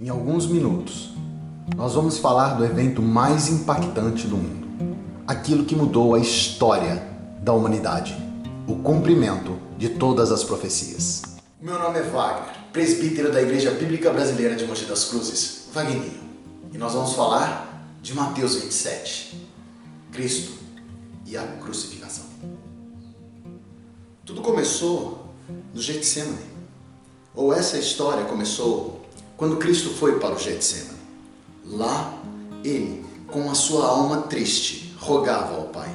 Em alguns minutos, nós vamos falar do evento mais impactante do mundo, aquilo que mudou a história da humanidade, o cumprimento de todas as profecias. Meu nome é Wagner, presbítero da Igreja Bíblica Brasileira de Mogi das Cruzes, Wagninho, e nós vamos falar de Mateus 27, Cristo e a crucificação. Tudo começou no Getsemane, ou essa história começou quando Cristo foi para o Getsemane. Lá, ele, com a sua alma triste, rogava ao Pai.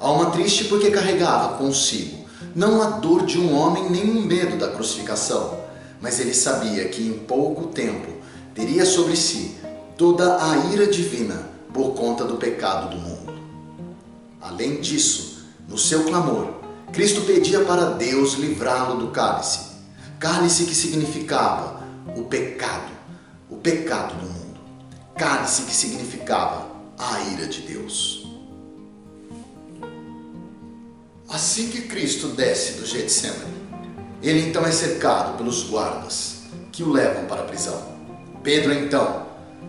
Alma triste porque carregava consigo não a dor de um homem nem o medo da crucificação, mas ele sabia que em pouco tempo teria sobre si toda a ira divina por conta do pecado do mundo. Além disso, no seu clamor, Cristo pedia para Deus livrá-lo do cálice. Cálice que significava o pecado, o pecado do mundo. Cálice que significava a ira de Deus. Assim que Cristo desce do Getsemane, ele então é cercado pelos guardas que o levam para a prisão. Pedro então,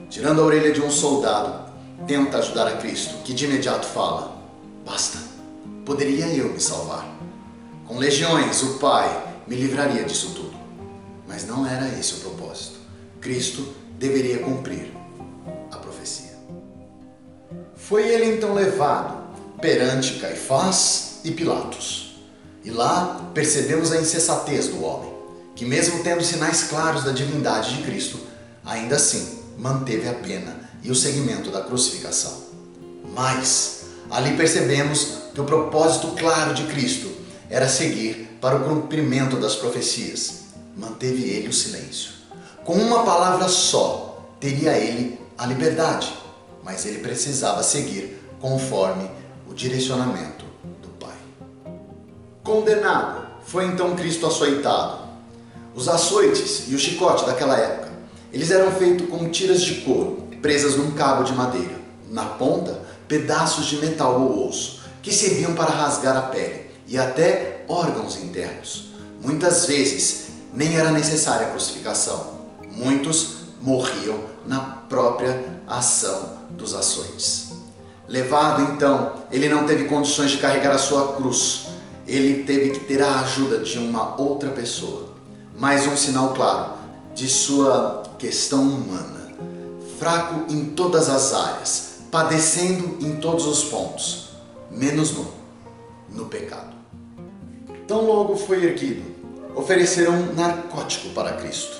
tirando a orelha de um soldado, tenta ajudar a Cristo, que de imediato fala: Basta, poderia eu me salvar. Com legiões, o Pai me livraria disso tudo. Mas não era esse o propósito. Cristo deveria cumprir a profecia. Foi ele então levado perante Caifás e Pilatos. E lá percebemos a insensatez do homem, que, mesmo tendo sinais claros da divindade de Cristo, ainda assim manteve a pena e o seguimento da crucificação. Mas ali percebemos que o propósito claro de Cristo era seguir para o cumprimento das profecias manteve ele o silêncio. Com uma palavra só, teria ele a liberdade, mas ele precisava seguir conforme o direcionamento do Pai. Condenado, foi então Cristo açoitado. Os açoites e o chicote daquela época, eles eram feitos com tiras de couro presas num cabo de madeira. Na ponta, pedaços de metal ou osso, que serviam para rasgar a pele e até órgãos internos. Muitas vezes nem era necessária a crucificação. Muitos morriam na própria ação dos açoites. Levado então, ele não teve condições de carregar a sua cruz. Ele teve que ter a ajuda de uma outra pessoa. Mais um sinal claro de sua questão humana. Fraco em todas as áreas, padecendo em todos os pontos, menos no, no pecado. Tão logo foi erguido, ofereceram um narcótico para Cristo.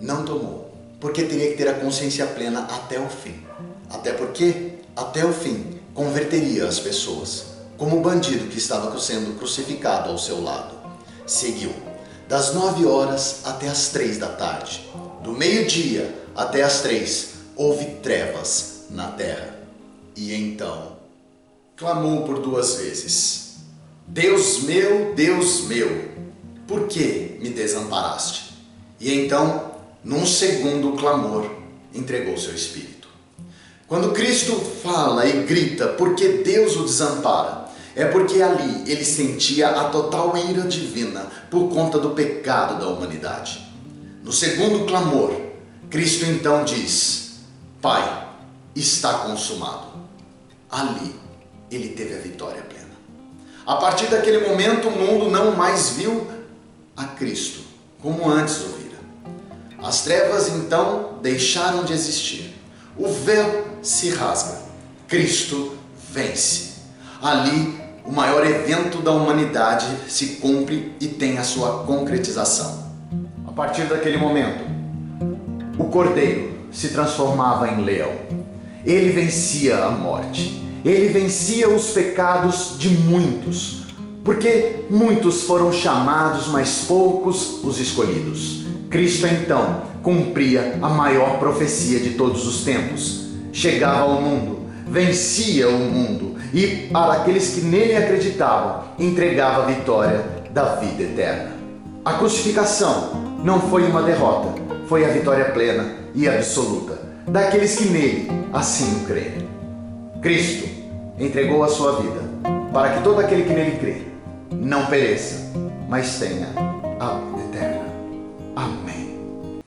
Não tomou, porque teria que ter a consciência plena até o fim. Até porque, até o fim, converteria as pessoas, como o bandido que estava sendo crucificado ao seu lado. Seguiu, das nove horas até as três da tarde. Do meio-dia até as três, houve trevas na terra. E então, clamou por duas vezes: Deus meu, Deus meu, por que me desamparaste? E então, num segundo clamor, entregou seu espírito. Quando Cristo fala e grita porque Deus o desampara, é porque ali ele sentia a total ira divina por conta do pecado da humanidade. No segundo clamor, Cristo então diz: Pai, está consumado. Ali ele teve a vitória plena. A partir daquele momento, o mundo não mais viu a Cristo, como antes o vira. As trevas então deixaram de existir. O véu se rasga. Cristo vence. Ali, o maior evento da humanidade se cumpre e tem a sua concretização. A partir daquele momento, o cordeiro se transformava em leão. Ele vencia a morte. Ele vencia os pecados de muitos porque muitos foram chamados, mas poucos os escolhidos. Cristo então cumpria a maior profecia de todos os tempos. Chegava ao mundo, vencia o mundo e, para aqueles que nele acreditavam, entregava a vitória da vida eterna. A crucificação não foi uma derrota, foi a vitória plena e absoluta daqueles que nele assim o creem. Cristo entregou a sua vida para que todo aquele que nele crê não pereça, mas tenha a